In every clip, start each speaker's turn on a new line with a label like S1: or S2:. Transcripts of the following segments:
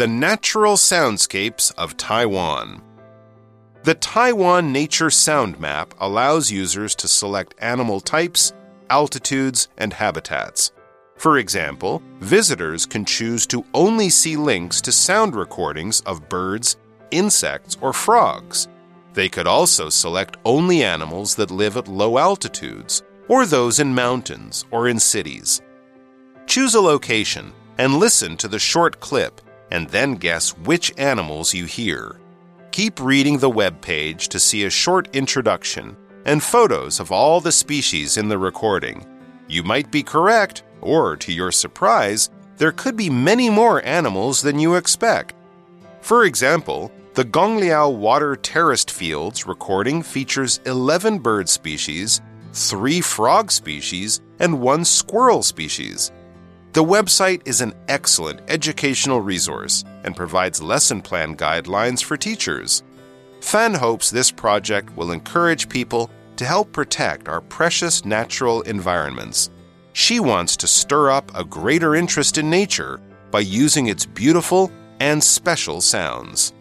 S1: The Natural Soundscapes of Taiwan. The Taiwan Nature Sound Map allows users to select animal types, altitudes, and habitats. For example, visitors can choose to only see links to sound recordings of birds, insects, or frogs. They could also select only animals that live at low altitudes, or those in mountains or in cities. Choose a location and listen to the short clip, and then guess which animals you hear. Keep reading the web page to see a short introduction and photos of all the species in the recording. You might be correct, or to your surprise, there could be many more animals than you expect. For example, the Gongliao Water Terraced Fields recording features 11 bird species, 3 frog species, and 1 squirrel species. The website is an excellent educational resource and provides lesson plan guidelines for teachers. Fan hopes this project will encourage people to help protect our precious natural environments. She wants to stir up a greater interest in nature by using its beautiful and special sounds.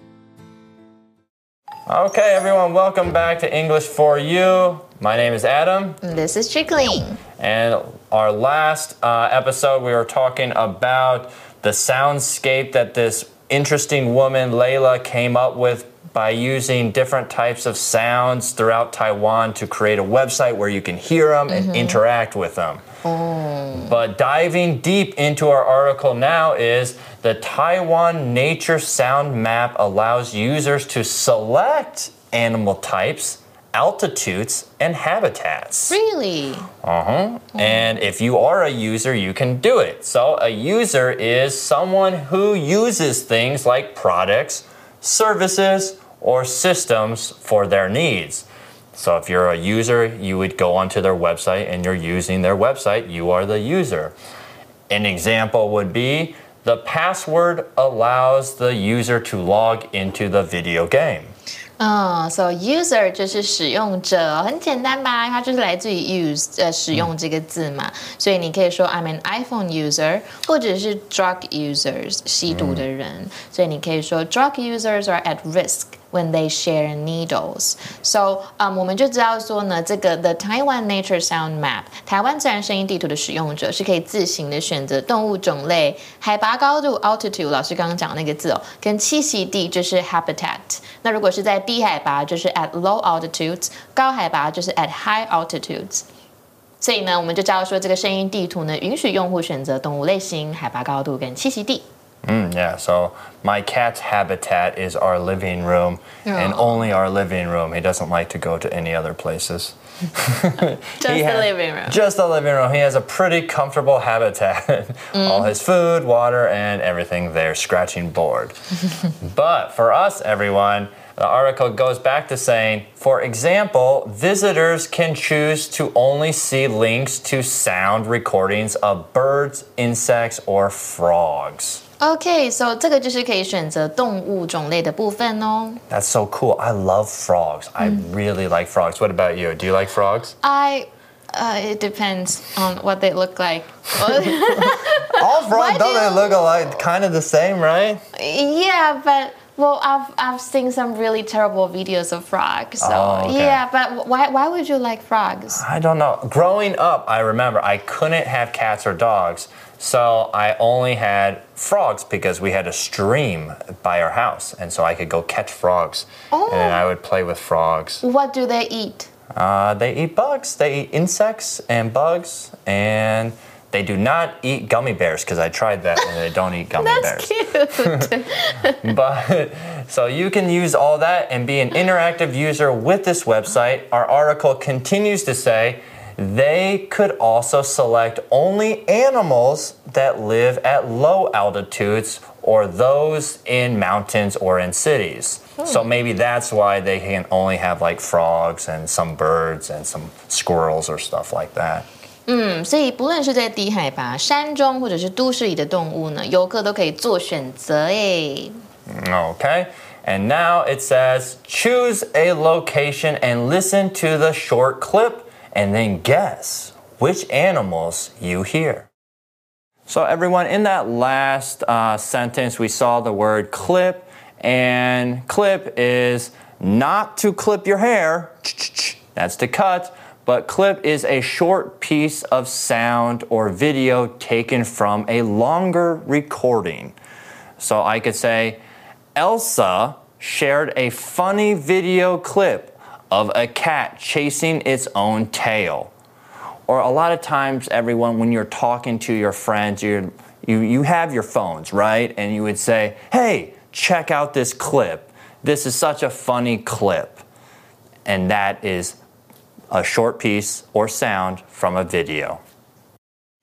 S2: Okay, everyone, welcome back to English for You. My name is Adam.
S3: This is Chickling.
S2: And our last uh, episode, we were talking about the soundscape that this interesting woman, Layla, came up with by using different types of sounds throughout Taiwan to create a website where you can hear them and interact with them. But diving deep into our article now is the Taiwan Nature Sound Map allows users to select animal types, altitudes, and habitats.
S3: Really?
S2: Uh huh. And if you are a user, you can do it. So, a user is someone who uses things like products, services, or systems for their needs. So, if you're a user, you would go onto their website and you're using their website, you are the user. An example would be the password allows the user to log into the video game.
S3: 嗯、s o user 就是使用者，很简单吧？它就是来自于 use 呃使用这个字嘛，所以你可以说 I'm an iPhone user，或者是 drug users 吸毒的人，所以你可以说 drug users are at risk。When they share needles, so 啊、um,，我们就知道说呢，这个 The Taiwan Nature Sound Map 台湾自然声音地图的使用者是可以自行的选择动物种类、海拔高度 altitude，老师刚刚讲那个字哦，跟栖息地就是 habitat。 那如果是在低海拔，就是 at low altitudes；高海拔就是 at high altitudes。所以呢，我们就知道说，这个声音地图呢，允许用户选择动物类型、海拔高度跟栖息地。
S2: Mm, yeah, so my cat's habitat is our living room, and only our living room. He doesn't like to go to any other places.
S3: Just
S2: He
S3: the living room.
S2: Just the living room. He has a pretty comfortable habitat. All his food, water, and everything there, scratching board. but for us, everyone, the article goes back to saying, for example, visitors can choose to only see links to sound recordings of birds, insects, or frogs.
S3: OK，so、这个就是可以选择动物种类的部分哦。
S2: That's so cool. I love frogs. I really like frogs. What about you? Do you like frogs?
S3: I uh, it depends on what they look like.
S2: All frogs,
S3: do
S2: don't they
S3: you-
S2: look alike? Kind of the same, right?
S3: yeah, but well, I've I've seen some really terrible videos of frogs. So
S2: Oh, okay.
S3: yeah, but why why would you like frogs?
S2: I don't know. Growing up, I remember I couldn't have cats or dogs, so I only had frogs because we had a stream by our house, and so I could go catch frogs, and I would play with frogs.
S3: What do they eat?
S2: Uh, they eat bugs. They eat insects and bugs, and they do not eat gummy bears because I tried that, and they don't eat gummy
S3: That's
S2: bears.
S3: cute.
S2: But so you can use all that and be an interactive user with this website. Our article continues to say they could also select only animals that live at low altitudes or those in mountains or in cities. So maybe that's why they can only have like frogs and some birds and some squirrels or stuff like that.
S3: 嗯，所以不论是在低海拔、山中或者是都市里的动物呢，游客都可以做选择诶。
S2: Okay. And now it says choose a location and listen to the short clip and then guess which animals you hear. So, everyone, in that last uh, sentence, we saw the word clip, and clip is not to clip your hair, that's to cut, but clip is a short piece of sound or video taken from a longer recording. So, I could say, Elsa shared a funny video clip of a cat chasing its own tail. Or a lot of times everyone when you're talking to your friends you you you have your phones right? And you would say hey check out this clip. This is such a funny clip. And that is a short piece or sound from a video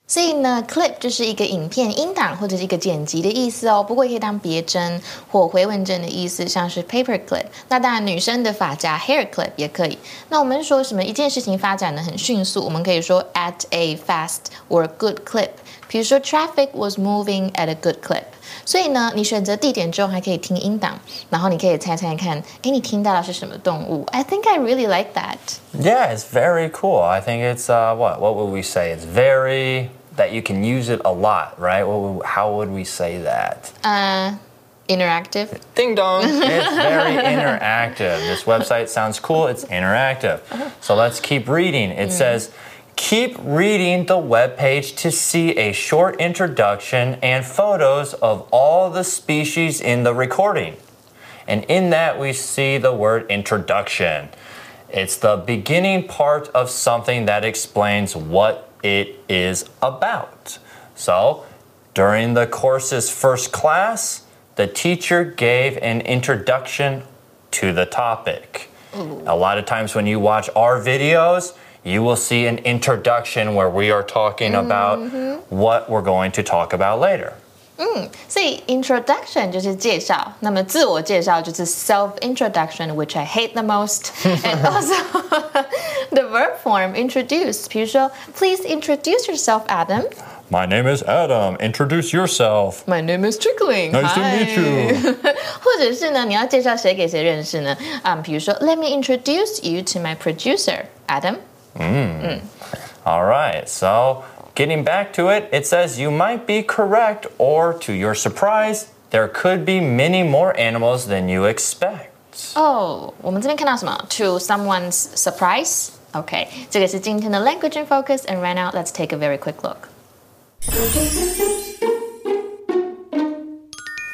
S3: 所以呢，clip 就是一个影片音档或者是一个剪辑的意思哦。不过也可以当别针或回纹针的意思，像是 paper clip。那当然，女生的发夹 hair clip 也可以。那我们说什么一件事情发展的很迅速，我们可以说 at a fast or good clip。比如说，traffic was moving at a good clip。所以呢，你选择地点之后，还可以听音档，然后你可以猜猜看，给你听到的是什么动物。I think I really like that.
S2: Yeah, it's very cool. I think it's uh, what what would we say? It's very that you can use it a lot, right? How would we say that?
S3: Uh, interactive.
S2: Ding dong. it's very interactive. This website sounds cool. It's interactive. So let's keep reading. It mm. says. Keep reading the web page to see a short introduction and photos of all the species in the recording. And in that, we see the word introduction. It's the beginning part of something that explains what it is about. So, during the course's first class, the teacher gave an introduction to the topic. A lot of times when you watch our videos, you will see an introduction where we are talking about mm -hmm. what we're going to talk about later.
S3: 嗯，所以 introduction 就是介绍，那么自我介绍就是 self introduction，which I hate the most. And also the verb form introduce，比如说 Please introduce yourself, Adam.
S2: My name is Adam. Introduce yourself.
S3: My name is Chickling.
S2: Nice to meet you.
S3: 或者是呢，你要介绍谁给谁认识呢？啊，比如说 Let me introduce you to my producer, Adam.
S2: Mm. Mm. All right. So, getting back to it, it says you might be correct, or to your surprise, there could be many more animals than you expect.
S3: Oh, 我们这边看到什么？To someone's surprise. Okay, 这个是今天的 language in focus, and right now let's take a very quick look.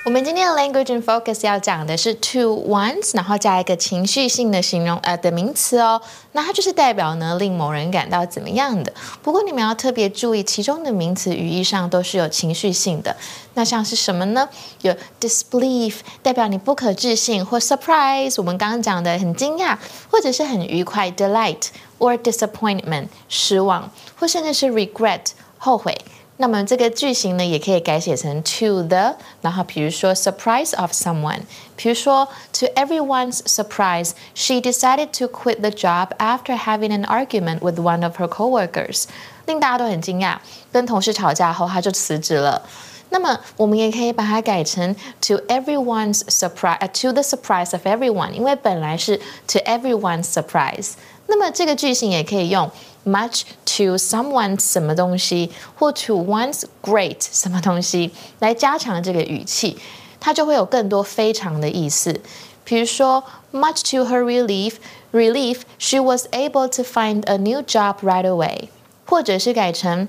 S3: 我们今天的 language and focus 要讲的是 to once，然后加一个情绪性的形容呃的名词哦。那它就是代表呢令某人感到怎么样的。不过你们要特别注意，其中的名词语义上都是有情绪性的。那像是什么呢？有 disbelief，代表你不可置信或 surprise，我们刚刚讲的很惊讶或者是很愉快 delight or disappointment 失望，或甚至是 regret 后悔。那么这个句型呢，也可以改写成 to the，然后比如说 surprise of someone，比如说 to everyone's surprise, she decided to quit the job after having an argument with one of her coworkers，令大家都很惊讶，跟同事吵架后，她就辞职了。那么我们也可以把它改成 to everyone's surprise，to the surprise of everyone，因为本来是 to everyone's surprise。 那么这个句型也可以用 much to someone 什么东西，或 to one's great 什么东西来加强这个语气，它就会有更多非常的意思。比如说，much to her relief, relief she was able to find a new job right away，或者是改成。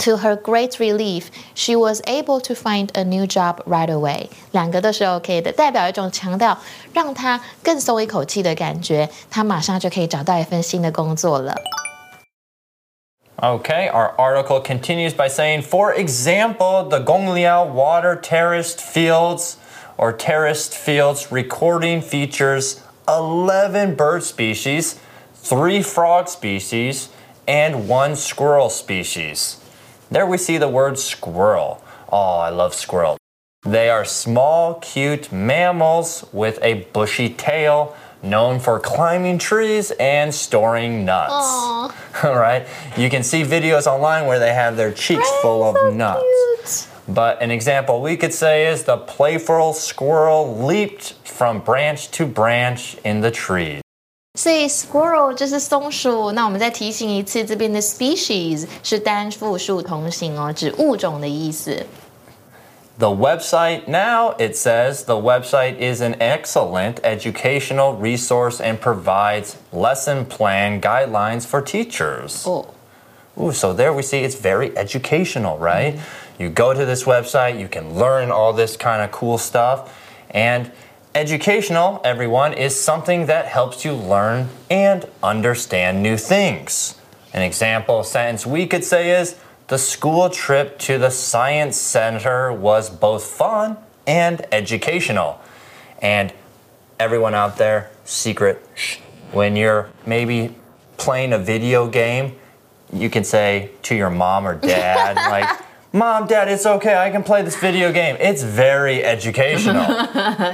S3: To her great relief, she was able to find a new job right away。两个都是 OK 的，代表一种强调，让她更松一口气的感觉，她马上就可以找到一份新的工作了。
S2: Okay, our article continues by saying, for example, the Gongliao water terraced fields or terraced fields recording features 11 bird species, 3 frog species, and 1 squirrel species. There we see the word squirrel. Oh, I love squirrel. They are small, cute mammals with a bushy tail, known for climbing trees and storing nuts. All right, you can see videos online where they have their cheeks full of so nuts. Cute. But an example we could say is the playful squirrel leaped from branch to branch in the trees.
S3: 所以 squirrel 就是松鼠。那我们再提醒一次，这边的 species 是单复数同形哦，指物种的意思。
S2: The website now, it says the website is an excellent educational resource and provides lesson plan guidelines for teachers.
S3: Oh.
S2: Ooh, so there we see it's very educational, right? You go to this website, you can learn all this kind of cool stuff. And educational, everyone, is something that helps you learn and understand new things. An example sentence we could say is The school trip to the science center was both fun and educational. And everyone out there, secret, shh, when you're maybe playing a video game, you can say to your mom or dad, like, Mom, Dad, it's okay. I can play this video game. It's very educational.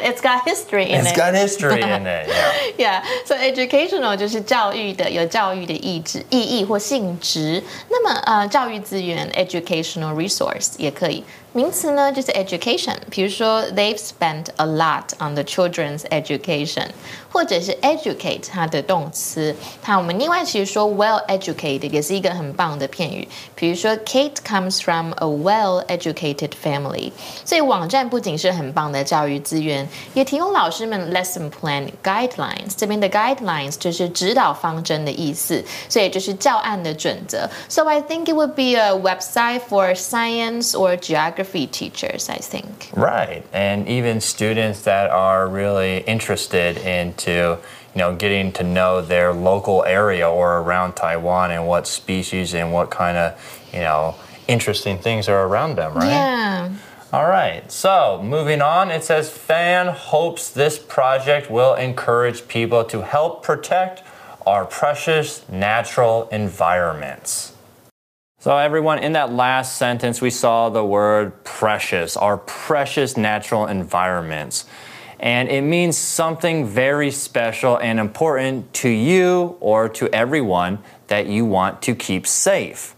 S3: It's got history in
S2: It's
S3: it.
S2: got history in it. Yeah.
S3: Yeah, so educational 就是教育的，有教育的意志、意义或性质。那么呃，教育资源 educational resource 也可以。 名词呢就是 education，比如说 they've spent a lot on the children's education，或者是 educate 它的动词。那我们另外其实说 well educated 也是一个很棒的片语，比如说 Kate comes from a well-educated family。所以网站不仅是很棒的教育资源，也提供老师们 lesson plan guidelines。这边的 guidelines 就是指导方针的意思，所以就是教案的准则。So I think it would be a website for science or geography teachers. I think.
S2: Right. And even students that are really interested into you know, getting to know their local area or around Taiwan and what species and what kind of, you know, interesting things are around them, right?
S3: Yeah.
S2: All right, so moving on, it says Fan hopes this project will encourage people to help protect our precious natural environments. So, everyone, in that last sentence, we saw the word precious, our precious natural environments. And it means something very special and important to you or to everyone that you want to keep safe.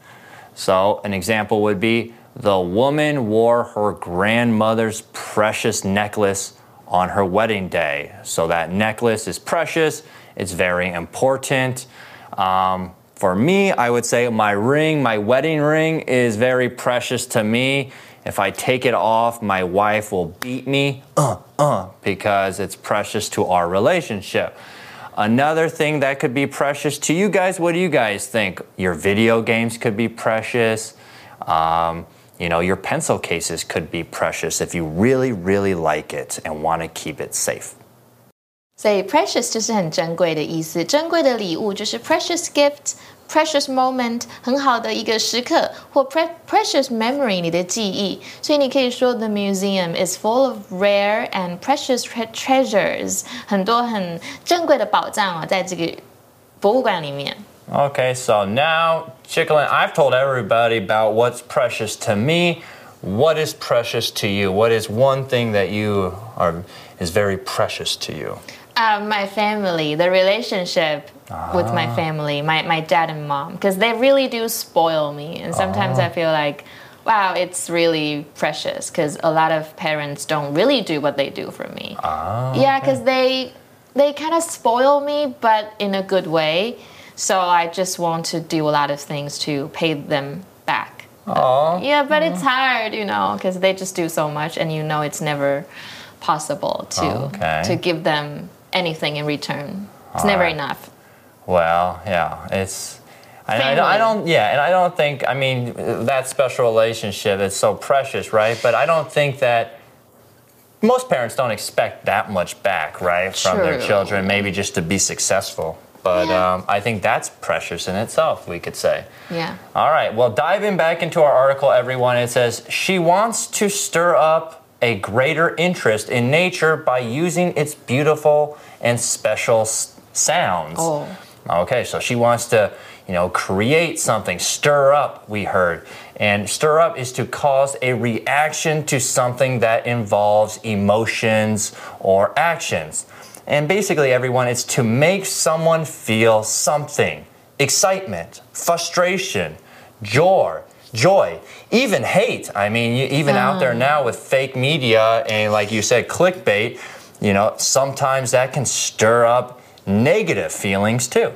S2: So, an example would be the woman wore her grandmother's precious necklace on her wedding day. So, that necklace is precious, it's very important. Um, for me, I would say my ring, my wedding ring, is very precious to me. If I take it off, my wife will beat me, uh, uh, because it's precious to our relationship. Another thing that could be precious to you guys, what do you guys think? Your video games could be precious. Um, you know, your pencil cases could be precious if you really, really like it and want to keep it safe.
S3: 所以 precious 就是很珍贵的意思，珍贵的礼物就是 precious gift。Precious moment，很好的一个时刻，或 pre precious memory，你的记忆。所以你可以说，The museum is full of rare and precious treasures，很多很珍贵的宝藏啊，在这个博物馆里面。
S2: Okay, so now, Chicklin, I've told everybody about what's precious to me. What is precious to you? What is one thing that you are is very precious to you?
S3: Uh, my family, the relationship with
S2: Ah.
S3: my family, my, my dad and mom, because they really do spoil me. And sometimes
S2: Ah.
S3: I feel like, wow, it's really precious because a lot of parents don't really do what they do for me.
S2: Ah,
S3: yeah, because they they kind of spoil me, but in a good way. So I just want to do a lot of things to pay them back. Yeah, but it's hard, you know, because they just do so much, and you know it's never possible to
S2: Okay.
S3: to give them anything in return. It's never
S2: Alright.
S3: enough.
S2: Well, yeah, it's. I, don't- I don't, yeah, and I don't think, I mean, that special relationship is so precious, right? But I don't think that most parents don't expect that much back, right, from their children, maybe just to be successful. But
S3: Yeah.
S2: um, I think that's precious in itself, we could say.
S3: Yeah.
S2: All right, well, diving back into our article, everyone, it says she wants to stir up a greater interest in nature by using its beautiful and special sounds.
S3: Oh.
S2: Okay, so she wants to, you know, create something, stir up, we heard. And stir up is to cause a reaction to something that involves emotions or actions. And basically, everyone, it's to make someone feel something excitement, frustration, joy, joy, even hate. I mean, you, even out there now with fake media and, like you said, clickbait, you know, sometimes that can stir up negative feelings too.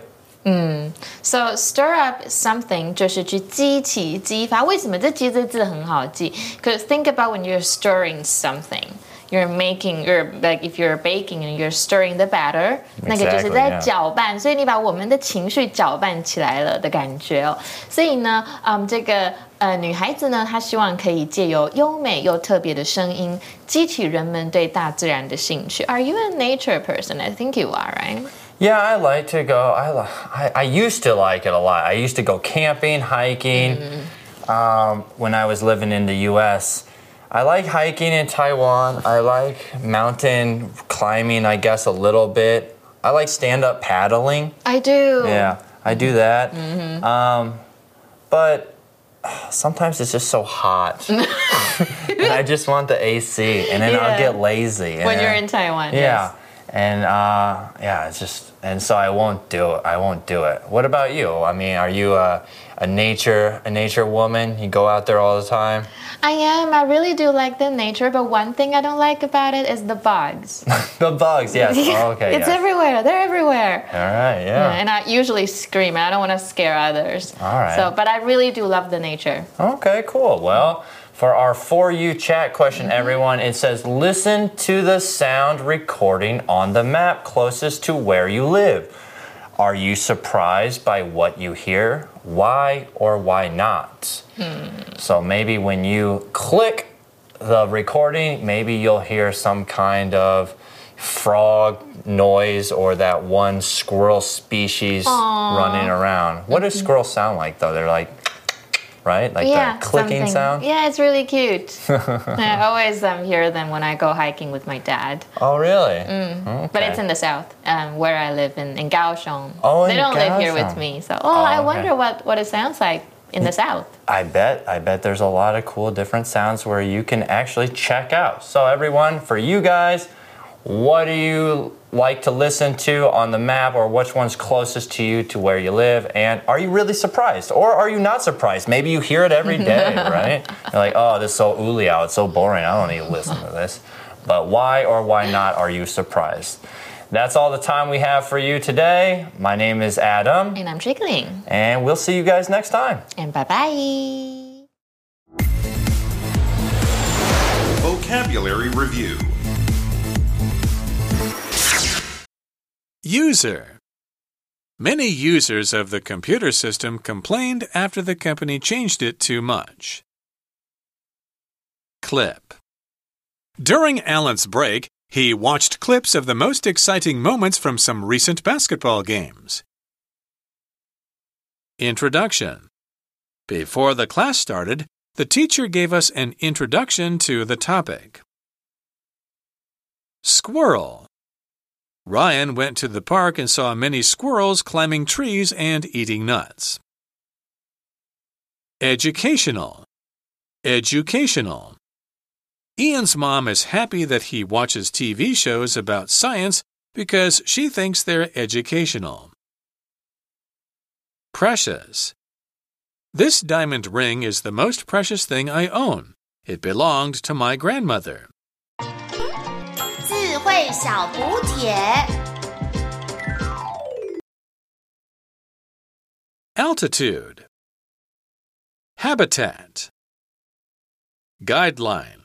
S3: So stir up something 就是去激起、激发。为什么这“激”这字很好记？Because think about when you're stirring something. You're making, you're like if you're baking and you're stirring the batter，那个就是在
S2: yeah.
S3: 搅拌，所以你把我们的情绪搅拌起来了的感觉哦。所以呢，嗯，这个呃女孩子呢，她希望可以借由优美又特别的声音，激起人们对大自然的兴趣。Are you a nature person? I think you are, right?
S2: Yeah, I like to go. I, li- I, I used to like it a lot. I used to go camping, hiking um, when I was living in the US. I like hiking in Taiwan. I like mountain climbing, I guess, a little bit. I like stand up paddling.
S3: I do.
S2: Yeah, I do that. Um, but sometimes it's just so hot. and I just want the AC, and then I'll get lazy.
S3: When you're in Taiwan.
S2: yeah.
S3: yes.
S2: And uh, yeah, it's just, and so I won't do it. I won't do it. What about you? I mean, are you a, a nature a nature woman? You go out there all the time?
S3: I am. I really do like the nature, but one thing I don't like about it is the bugs.
S2: The bugs, yes. Oh, okay.
S3: it's
S2: yes.
S3: everywhere. They're everywhere.
S2: all right, yeah.
S3: And I usually scream. I don't want to scare others.
S2: All right.
S3: So, but I really do love the nature.
S2: Okay, cool. Well, for our For You chat question, mm-hmm. everyone, it says listen to the sound recording on the map closest to where you live. Are you surprised by what you hear? Why or why not? Hmm. So maybe when you click the recording, maybe you'll hear some kind of frog noise or that one squirrel species running around. What do squirrels sound like though? They're like, right? Like
S3: yeah,
S2: the clicking
S3: something.
S2: sound?
S3: Yeah, it's really cute. I always um, hear them when I go hiking with my dad.
S2: Oh, really?
S3: But it's in the south, um, where I live in, in Kaohsiung.
S2: Oh,
S3: they
S2: in
S3: don't live here with me. So, oh, I
S2: okay.
S3: wonder what, what it sounds like in the south.
S2: I bet. I bet there's a lot of cool different sounds where you can actually check out. So, everyone, for you guys, what do you like to listen to on the map, or which one's closest to you to where you live? And are you really surprised, or are you not surprised? Maybe you hear it every day, right? You're like, oh, this is so uliao, it's so boring. I don't need to listen to this. But why or why not are you surprised? That's all the time we have for you today. My name is Adam,
S3: And I'm Chickling.
S2: and we'll see you guys next time.
S3: And bye bye.
S1: Vocabulary Review
S4: User. Many users of the computer system complained after the company changed it too much. Clip. During Alan's break, he watched clips of the most exciting moments from some recent basketball games. Introduction. Before the class started, the teacher gave us an introduction to the topic. Squirrel. Ryan went to the park and saw many squirrels climbing trees and eating nuts. Educational. Educational. Ian's mom is happy that he watches TV shows about science because she thinks they're educational. Precious. This diamond ring is the most precious thing I own. It belonged to my grandmother.
S5: 智慧小补帖。
S4: Altitude. Habitat. Guideline.